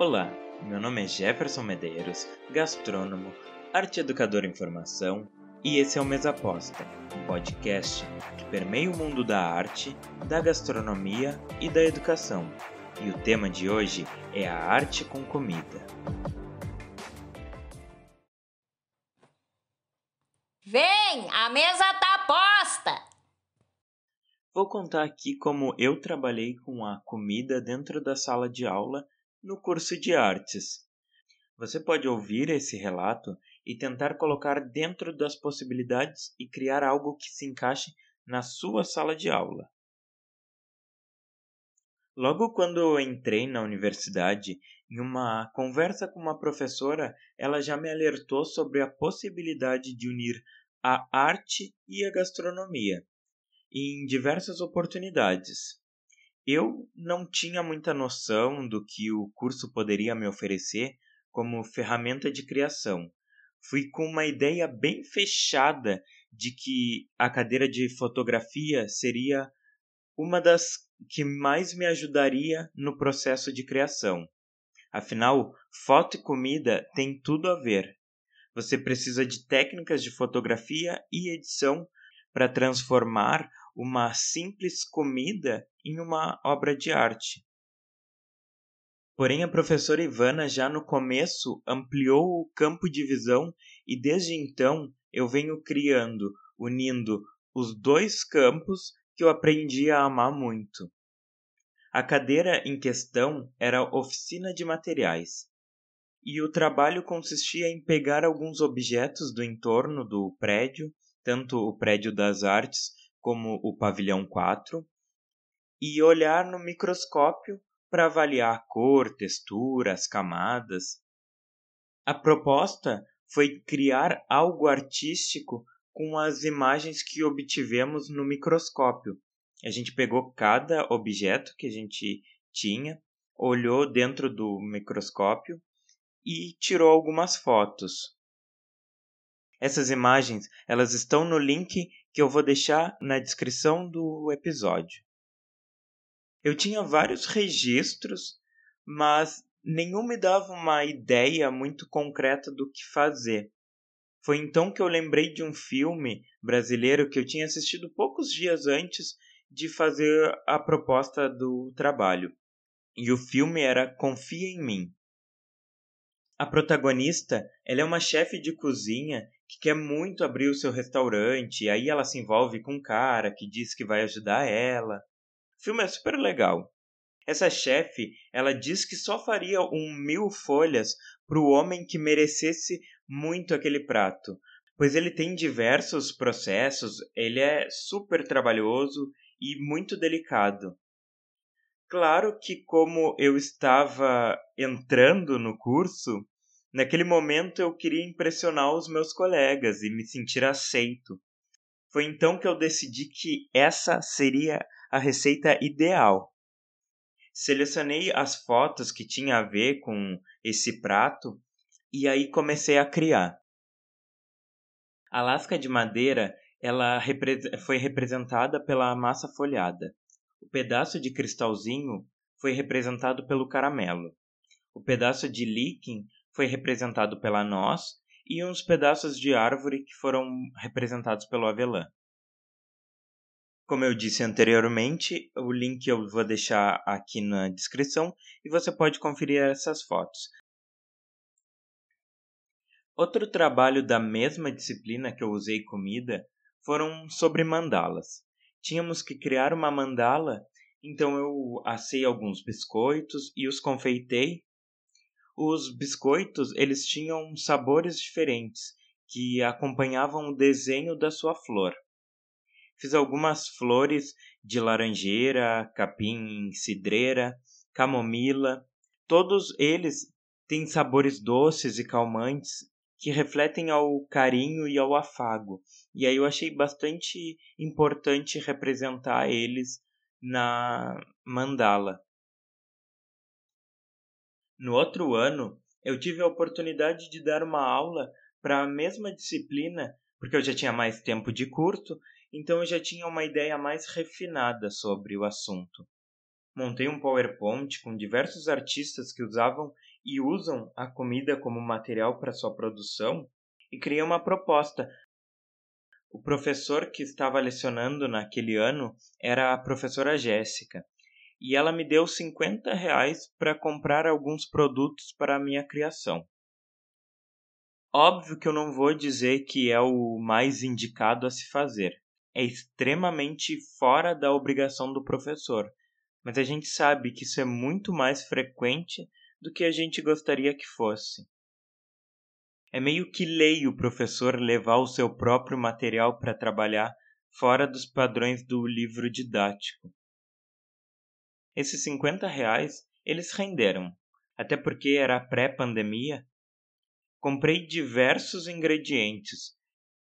Olá, meu nome é Jefferson Medeiros, gastrônomo, arte educador em formação, e esse é o Mesa Aposta, um podcast que permeia o mundo da arte, da gastronomia e da educação. E o tema de hoje é a arte com comida. Vem, a mesa tá posta! Vou contar aqui como eu trabalhei com a comida dentro da sala de aula no curso de artes. Você pode ouvir esse relato e tentar colocar dentro das possibilidades e criar algo que se encaixe na sua sala de aula. Logo quando eu entrei na universidade, em uma conversa com uma professora, ela já me alertou sobre a possibilidade de unir a arte e a gastronomia em diversas oportunidades. Eu não tinha muita noção do que o curso poderia me oferecer como ferramenta de criação. Fui com uma ideia bem fechada de que a cadeira de fotografia seria uma das que mais me ajudaria no processo de criação. Afinal, foto e comida têm tudo a ver. Você precisa de técnicas de fotografia e edição para transformar uma simples comida em uma obra de arte. Porém, a professora Ivana já no começo ampliou o campo de visão e desde então eu venho criando, unindo os dois campos que eu aprendi a amar muito. A cadeira em questão era oficina de materiais, e o trabalho consistia em pegar alguns objetos do entorno do prédio, tanto o prédio das artes como o pavilhão 4, e olhar no microscópio para avaliar cor, textura, as camadas. A proposta foi criar algo artístico com as imagens que obtivemos no microscópio. A gente pegou cada objeto que a gente tinha, olhou dentro do microscópio e tirou algumas fotos. Essas imagens, elas estão no link que eu vou deixar na descrição do episódio. Eu tinha vários registros, mas nenhum me dava uma ideia muito concreta do que fazer. Foi então que eu lembrei de um filme brasileiro que eu tinha assistido poucos dias antes de fazer a proposta do trabalho. E o filme era Confia em Mim. A protagonista, ela é uma chefe de cozinha que quer muito abrir o seu restaurante, aí ela se envolve com um cara que diz que vai ajudar ela. O filme é super legal. Essa chefe, ela diz que só faria um mil folhas para o homem que merecesse muito aquele prato, pois ele tem diversos processos, ele é super trabalhoso e muito delicado. Claro que como eu estava entrando no curso, Naquele momento eu queria impressionar os meus colegas e me sentir aceito. Foi então que eu decidi que essa seria a receita ideal. Selecionei as fotos que tinha a ver com esse prato e aí comecei a criar. A lasca de madeira ela foi representada pela massa folhada. O pedaço de cristalzinho foi representado pelo caramelo. O pedaço de líquen foi representado pela noz e uns pedaços de árvore que foram representados pelo avelã. Como eu disse anteriormente, o link eu vou deixar aqui na descrição e você pode conferir essas fotos. Outro trabalho da mesma disciplina que eu usei comida foram sobre mandalas. Tínhamos que criar uma mandala, então eu assei alguns biscoitos e os confeitei os biscoitos eles tinham sabores diferentes que acompanhavam o desenho da sua flor. Fiz algumas flores de laranjeira, capim, cidreira, camomila. Todos eles têm sabores doces e calmantes que refletem ao carinho e ao afago. E aí eu achei bastante importante representar eles na mandala. No outro ano, eu tive a oportunidade de dar uma aula para a mesma disciplina, porque eu já tinha mais tempo de curso, então eu já tinha uma ideia mais refinada sobre o assunto. Montei um PowerPoint com diversos artistas que usavam e usam a comida como material para sua produção, e criei uma proposta. O professor que estava lecionando naquele ano era a professora Jéssica, e ela me deu 50 reais para comprar alguns produtos para a minha criação. Óbvio que eu não vou dizer que é o mais indicado a se fazer. É extremamente fora da obrigação do professor, mas a gente sabe que isso é muito mais frequente do que a gente gostaria que fosse. É meio que lei o professor levar o seu próprio material para trabalhar fora dos padrões do livro didático. Esses 50 reais eles renderam, até porque era pré-pandemia. Comprei diversos ingredientes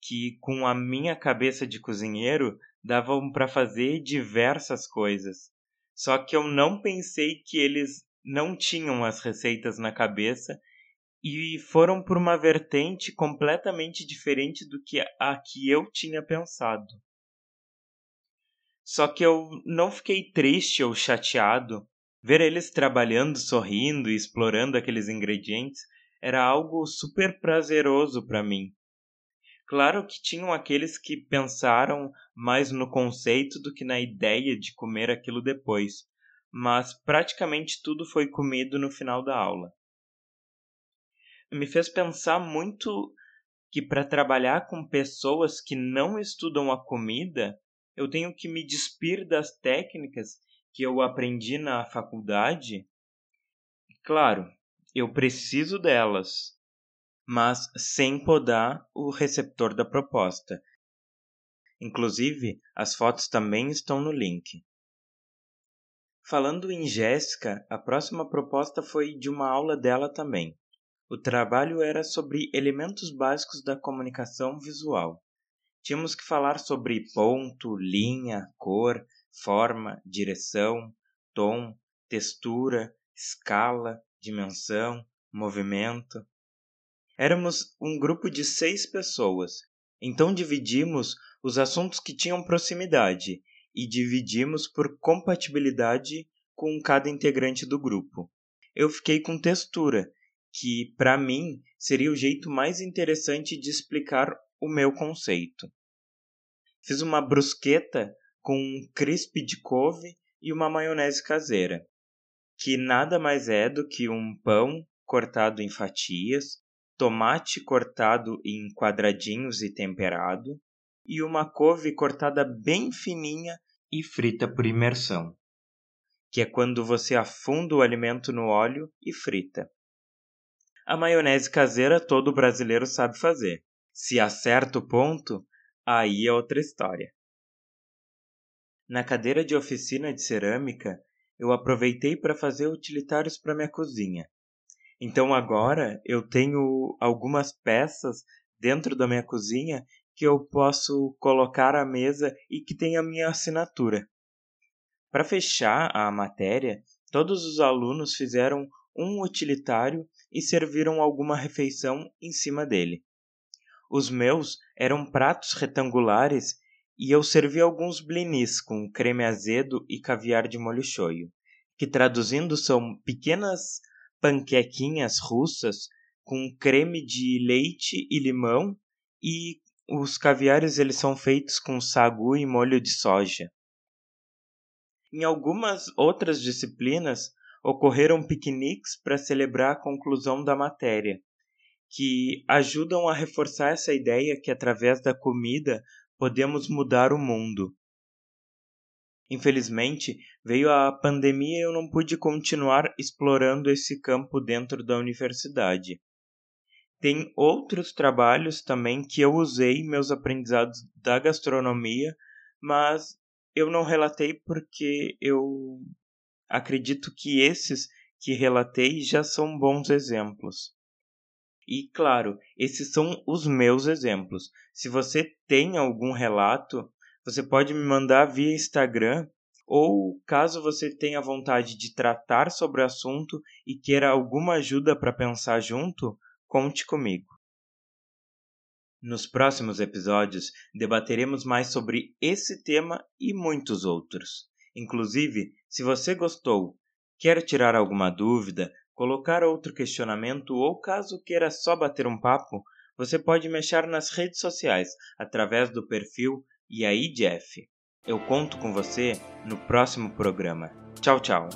que, com a minha cabeça de cozinheiro, davam para fazer diversas coisas. Só que eu não pensei que eles não tinham as receitas na cabeça e foram por uma vertente completamente diferente do que a que eu tinha pensado. Só que eu não fiquei triste ou chateado. Ver eles trabalhando, sorrindo e explorando aqueles ingredientes era algo super prazeroso para mim. Claro que tinham aqueles que pensaram mais no conceito do que na ideia de comer aquilo depois, mas praticamente tudo foi comido no final da aula. Me fez pensar muito que para trabalhar com pessoas que não estudam a comida, eu tenho que me despir das técnicas que eu aprendi na faculdade. Claro, eu preciso delas, mas sem podar o receptor da proposta. Inclusive, as fotos também estão no link. Falando em Jéssica, a próxima proposta foi de uma aula dela também. O trabalho era sobre elementos básicos da comunicação visual. Tínhamos que falar sobre ponto, linha, cor, forma, direção, tom, textura, escala, dimensão, movimento. Éramos um grupo de seis pessoas, então dividimos os assuntos que tinham proximidade e dividimos por compatibilidade com cada integrante do grupo. Eu fiquei com textura, que para mim seria o jeito mais interessante de explicar o meu conceito. Fiz uma brusqueta com um crisp de couve e uma maionese caseira, que nada mais é do que um pão cortado em fatias, tomate cortado em quadradinhos e temperado, e uma couve cortada bem fininha e frita por imersão, que é quando você afunda o alimento no óleo e frita. A maionese caseira todo brasileiro sabe fazer. Se acerta o ponto, aí é outra história. Na cadeira de oficina de cerâmica, eu aproveitei para fazer utilitários para minha cozinha, então agora eu tenho algumas peças dentro da minha cozinha que eu posso colocar à mesa e que tem a minha assinatura. Para fechar a matéria, todos os alunos fizeram um utilitário e serviram alguma refeição em cima dele. Os meus eram pratos retangulares e eu servi alguns blinis com creme azedo e caviar de molho shoyu, que traduzindo são pequenas panquequinhas russas com creme de leite e limão e os caviares eles são feitos com sagu e molho de soja. Em algumas outras disciplinas ocorreram piqueniques para celebrar a conclusão da matéria, que ajudam a reforçar essa ideia que através da comida podemos mudar o mundo. Infelizmente, veio a pandemia e eu não pude continuar explorando esse campo dentro da universidade. Tem outros trabalhos também que eu usei meus aprendizados da gastronomia, mas eu não relatei porque eu acredito que esses que relatei já são bons exemplos. E claro, esses são os meus exemplos. Se você tem algum relato, você pode me mandar via Instagram ou caso você tenha vontade de tratar sobre o assunto e queira alguma ajuda para pensar junto, conte comigo. Nos próximos episódios debateremos mais sobre esse tema e muitos outros. Inclusive, se você gostou, quer tirar alguma dúvida, colocar outro questionamento ou caso queira só bater um papo, você pode me achar nas redes sociais através do perfil IAIDF. Eu conto com você no próximo programa. Tchau, tchau.